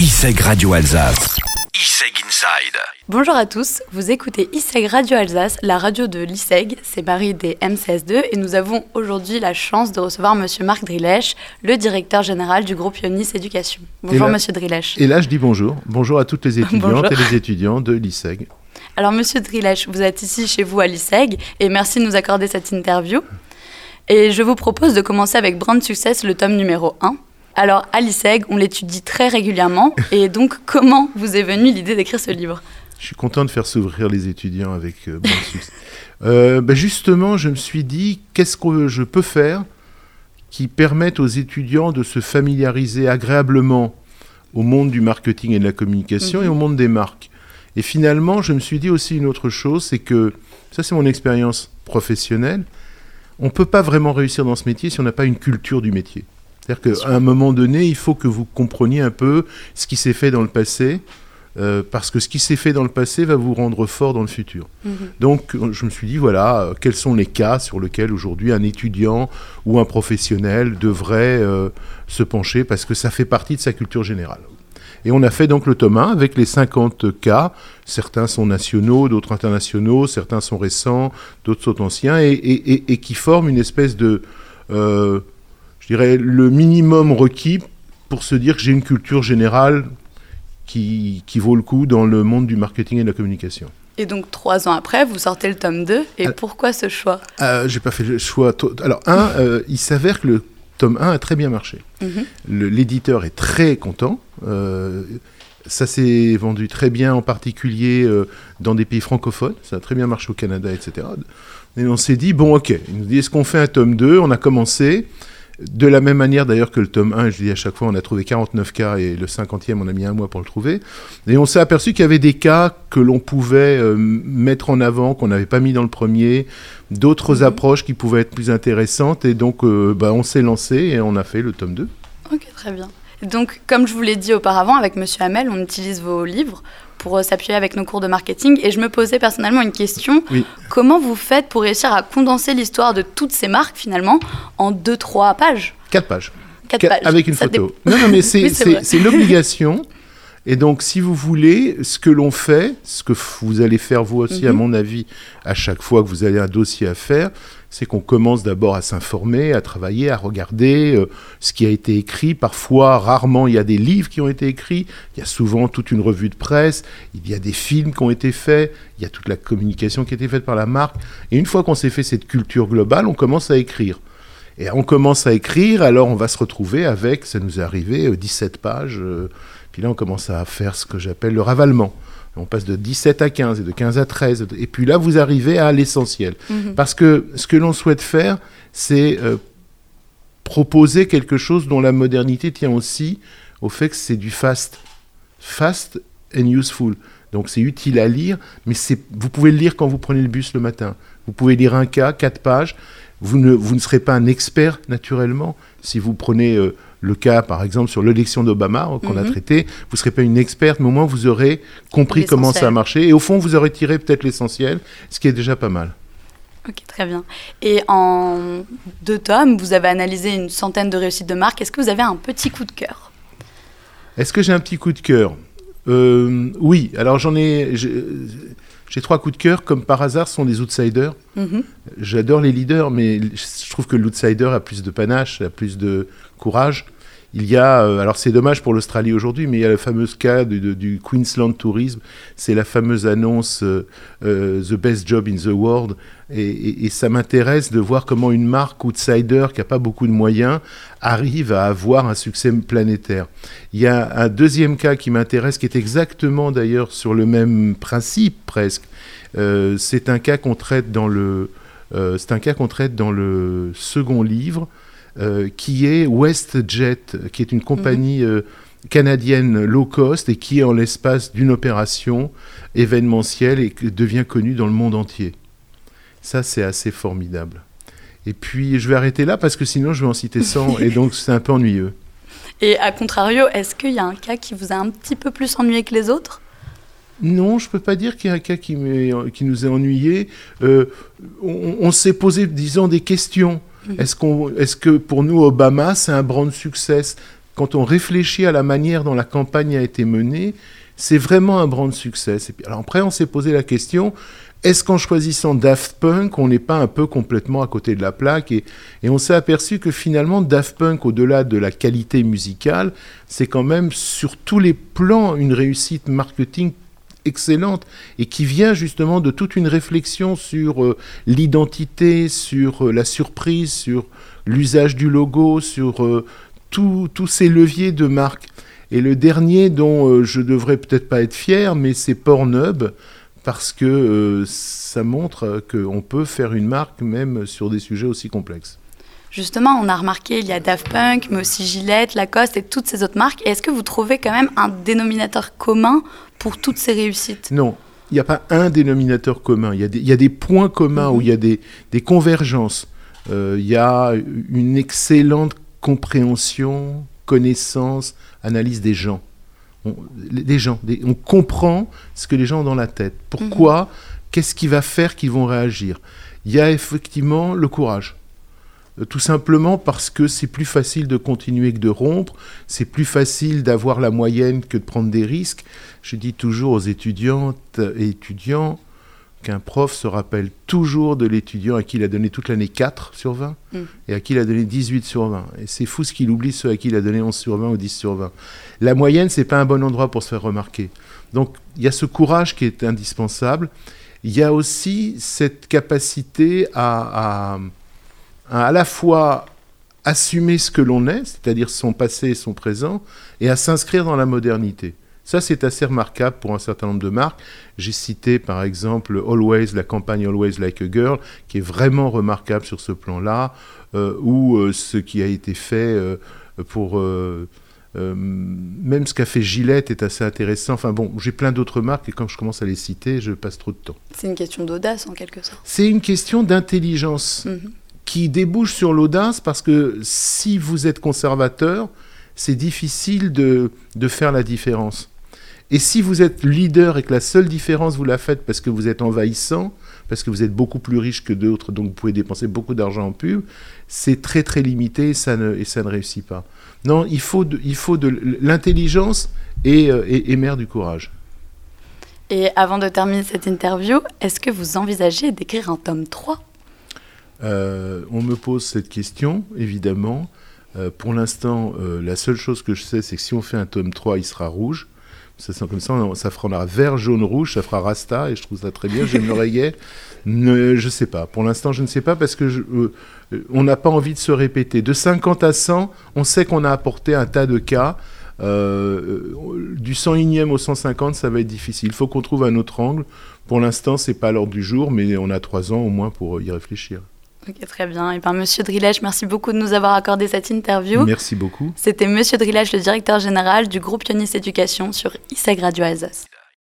ISEG Radio Alsace. ISEG Inside. Bonjour à tous, vous écoutez ISEG Radio Alsace, la radio de l'ISEG, c'est Marie des MCS2 et nous avons aujourd'hui la chance de recevoir Monsieur Marc Drilech, le directeur général du groupe Ionis Éducation. Bonjour là- Monsieur Drilech. Et là, je dis bonjour. Bonjour à toutes les étudiantes et les étudiants de l'ISEG. Alors Monsieur Drilech, vous êtes ici chez vous à l'ISEG et merci de nous accorder cette interview. Et je vous propose de commencer avec Brand Success, le tome numéro 1. Alors à l'ISEG, on l'étudie très régulièrement et donc comment vous est venue l'idée d'écrire ce livre? Je suis content de faire s'ouvrir les étudiants avec euh, bon succès. Euh, ben justement, je me suis dit, qu'est-ce que je peux faire qui permette aux étudiants de se familiariser agréablement au monde du marketing et de la communication Mhm. et au monde des marques? Et finalement, je me suis dit aussi une autre chose, c'est que, ça c'est mon expérience professionnelle, on ne peut pas vraiment réussir dans ce métier si on n'a pas une culture du métier. C'est-à-dire qu'à un moment donné, il faut que vous compreniez un peu ce qui s'est fait dans le passé, euh, parce que ce qui s'est fait dans le passé va vous rendre fort dans le futur. Donc, euh, je me suis dit, voilà, euh, quels sont les cas sur lesquels aujourd'hui un étudiant ou un professionnel devrait euh, se pencher, parce que ça fait partie de sa culture générale. Et on a fait donc le tome 1 avec les 50 cas. Certains sont nationaux, d'autres internationaux, certains sont récents, d'autres sont anciens, et, et- et- et qui forment une espèce de, euh, dirais, le minimum requis pour se dire que j'ai une culture générale qui, qui vaut le coup dans le monde du marketing et de la communication. Et donc trois ans après, vous sortez le tome 2 et Alors- pourquoi ce choix? Euh, j'ai pas fait le choix. Alors, un, euh, il s'avère que le tome 1 a très bien marché. Mhm. L'éditeur est très content. Euh, ça s'est vendu très bien, en particulier euh, dans des pays francophones. Ça a très bien marché au Canada, etc. Et on s'est dit, bon, ok, il nous dit, est-ce qu'on fait un tome 2 On a commencé. De la même manière d'ailleurs que le tome 1, je dis à chaque fois, on a trouvé 49 cas et le 50e, on a mis un mois pour le trouver. Et on s'est aperçu qu'il y avait des cas que l'on pouvait euh, mettre en avant, qu'on n'avait pas mis dans le premier, d'autres Mhm. approches qui pouvaient être plus intéressantes. Et donc, euh, bah, on s'est lancé et on a fait le tome 2. Ok, très bien. Donc, comme je vous l'ai dit auparavant, avec Monsieur Hamel, on utilise vos livres pour euh, s'appuyer avec nos cours de marketing. Et je me posais personnellement une question. Oui. Comment vous faites pour réussir à condenser l'histoire de toutes ces marques, finalement, en 2-3 pages? Quatre pages. 4 Quatre- pages. Avec une Ça photo. Non, non, mais c'est Oui, l'obligation. Et donc, si vous voulez, ce que l'on fait, ce que vous allez faire vous aussi, à Mhm. mon avis, à chaque fois que vous avez un dossier à faire, c'est qu'on commence d'abord à s'informer, à travailler, à regarder euh, ce qui a été écrit. Parfois, rarement, il y a des livres qui ont été écrits. Il y a souvent toute une revue de presse. Il y a des films qui ont été faits. Il y a toute la communication qui a été faite par la marque. Et une fois qu'on s'est fait cette culture globale, on commence à écrire. Et on commence à écrire, alors on va se retrouver avec, ça nous est arrivé, euh, 17 pages. euh, puis là, on commence à faire ce que j'appelle le ravalement. On passe de 17 à 15 et de 15 à 13. Et puis là, vous arrivez à l'essentiel. Mhm. Parce que ce que l'on souhaite faire, c'est euh, proposer quelque chose dont la modernité tient aussi au fait que c'est du fast. Fast and useful. Donc c'est utile à lire, mais vous pouvez le lire quand vous prenez le bus le matin. Vous pouvez lire un cas, quatre pages. Vous ne, vous ne serez pas un expert naturellement. Si vous prenez euh, le cas, par exemple, sur l'élection d'Obama euh, qu'on a Mhm. traité, vous ne serez pas une experte, mais au moins vous aurez compris comment ça a marché. Et au fond, vous aurez tiré peut-être l'essentiel, ce qui est déjà pas mal. Ok, très bien. Et en deux tomes, vous avez analysé une centaine de réussites de marques. Est-ce que vous avez un petit coup de cœur? Est-ce que j'ai un petit coup de cœur? Euh, Oui, alors j'en ai. J'ai trois coups de cœur, comme par hasard, ce sont des outsiders. Mhm. J'adore les leaders, mais je trouve que l'outsider a plus de panache, a plus de courage. Il y a, euh, alors c'est dommage pour l'Australie aujourd'hui, mais il y a le fameux cas du, Queensland Tourisme. C'est la fameuse annonce euh, euh, The best job in the world. Et, ça m'intéresse de voir comment une marque outsider qui n'a pas beaucoup de moyens arrive à avoir un succès planétaire. Il y a un deuxième cas qui m'intéresse, qui est exactement d'ailleurs sur le même principe presque. C'est un cas qu'on traite dans le, c'est un cas qu'on traite dans le second livre, qui est WestJet, qui est une compagnie euh, canadienne low cost et qui, en l'espace d'une opération événementielle, et devient connue dans le monde entier. Ça, c'est assez formidable. Et puis, je vais arrêter là parce que sinon, je vais en citer 100 et donc c'est un peu ennuyeux. Et à contrario, est-ce qu'il y a un cas qui vous a un petit peu plus ennuyé que les autres? Non, je peux pas dire qu'il y a un cas qui, nous a ennuyés. Euh, on on s'est posé, disons, des questions. Mhm. Est-ce que pour nous, Obama, c'est un brand success? Quand on réfléchit à la manière dont la campagne a été menée, c'est vraiment un brand succès. Et puis, alors après, on s'est posé la question est-ce qu'en choisissant Daft Punk, on n'est pas un peu complètement à côté de la plaque? Et, et on s'est aperçu que finalement, Daft Punk, au-delà de la qualité musicale, c'est quand même sur tous les plans une réussite marketing excellente et qui vient justement de toute une réflexion sur euh, l'identité, sur euh, la surprise, sur l'usage du logo, sur euh, tous ces leviers de marque. Et le dernier dont je devrais peut-être pas être fier, mais c'est Pornhub, parce que ça montre qu'on peut faire une marque même sur des sujets aussi complexes. Justement, on a remarqué, il y a Daft Punk, mais aussi Gillette, Lacoste et toutes ces autres marques. Est-ce que vous trouvez quand même un dénominateur commun pour toutes ces réussites? Non, il n'y a pas un dénominateur commun. Il y a des, il y a des points communs où il y a des, des convergences. Euh, il y a une excellente compréhension, connaissance, analyse des gens. On, des gens, des- on comprend ce que les gens ont dans la tête. Pourquoi? Qu'est-ce qui va faire qu'ils vont réagir? Il y a effectivement le courage. Euh, Tout simplement parce que c'est plus facile de continuer que de rompre, c'est plus facile d'avoir la moyenne que de prendre des risques. Je dis toujours aux étudiantes et étudiants qu'un prof se rappelle toujours de l'étudiant à qui il a donné toute l'année 4 sur 20 Mm. et à qui il a donné 18 sur 20. Et c'est fou ce qu'il oublie ceux à qui il a donné 11 sur 20 ou 10 sur 20. La moyenne, c'est pas un bon endroit pour se faire remarquer. Donc il y a ce courage qui est indispensable. Il y a aussi cette capacité à, à, à à la fois assumer ce que l'on est, c'est-à-dire son passé et son présent, et à s'inscrire dans la modernité. Ça, c'est assez remarquable pour un certain nombre de marques. J'ai cité par exemple Always, la campagne Always Like a Girl, qui est vraiment remarquable sur ce plan-là, euh, ou euh, ce qui a été fait euh, pour... même ce qu'a fait Gillette est assez intéressant. Enfin bon, j'ai plein d'autres marques et quand je commence à les citer, je passe trop de temps. C'est une question d'audace en quelque sorte. C'est une question d'intelligence Mhm. Qui débouche sur l'audace parce que si vous êtes conservateur, c'est difficile de, de faire la différence. Et si vous êtes leader et que la seule différence vous la faites parce que vous êtes envahissant, parce que vous êtes beaucoup plus riche que d'autres, donc vous pouvez dépenser beaucoup d'argent en pub, c'est très très limité et ça ne, et ça ne réussit pas. Non, il faut de, l'intelligence et, euh, et, et mère du courage. Et avant de terminer cette interview, est-ce que vous envisagez d'écrire un tome 3 Euh, on me pose cette question, évidemment. Euh, pour l'instant, euh, la seule chose que je sais, c'est que si on fait un tome 3, il sera rouge. Ça sent comme ça, ça fera vert, jaune, rouge, ça fera Rasta, et je trouve ça très bien. J'aime l'oreillet. Ne, je sais pas. Pour l'instant, je ne sais pas parce que on n'a pas envie de se répéter. De 50 à 100, on sait qu'on a apporté un tas de cas. Du 101e au 150, ça va être difficile. Il faut qu'on trouve un autre angle. Pour l'instant, c'est pas l'ordre du jour, mais on a trois ans au moins pour y réfléchir. Ok, très bien. Et bien, Monsieur Drillèche, merci beaucoup de nous avoir accordé cette interview. Merci beaucoup. C'était Monsieur Drillèche, le directeur général du groupe Ionis Éducation sur ISEG Radio Alsace.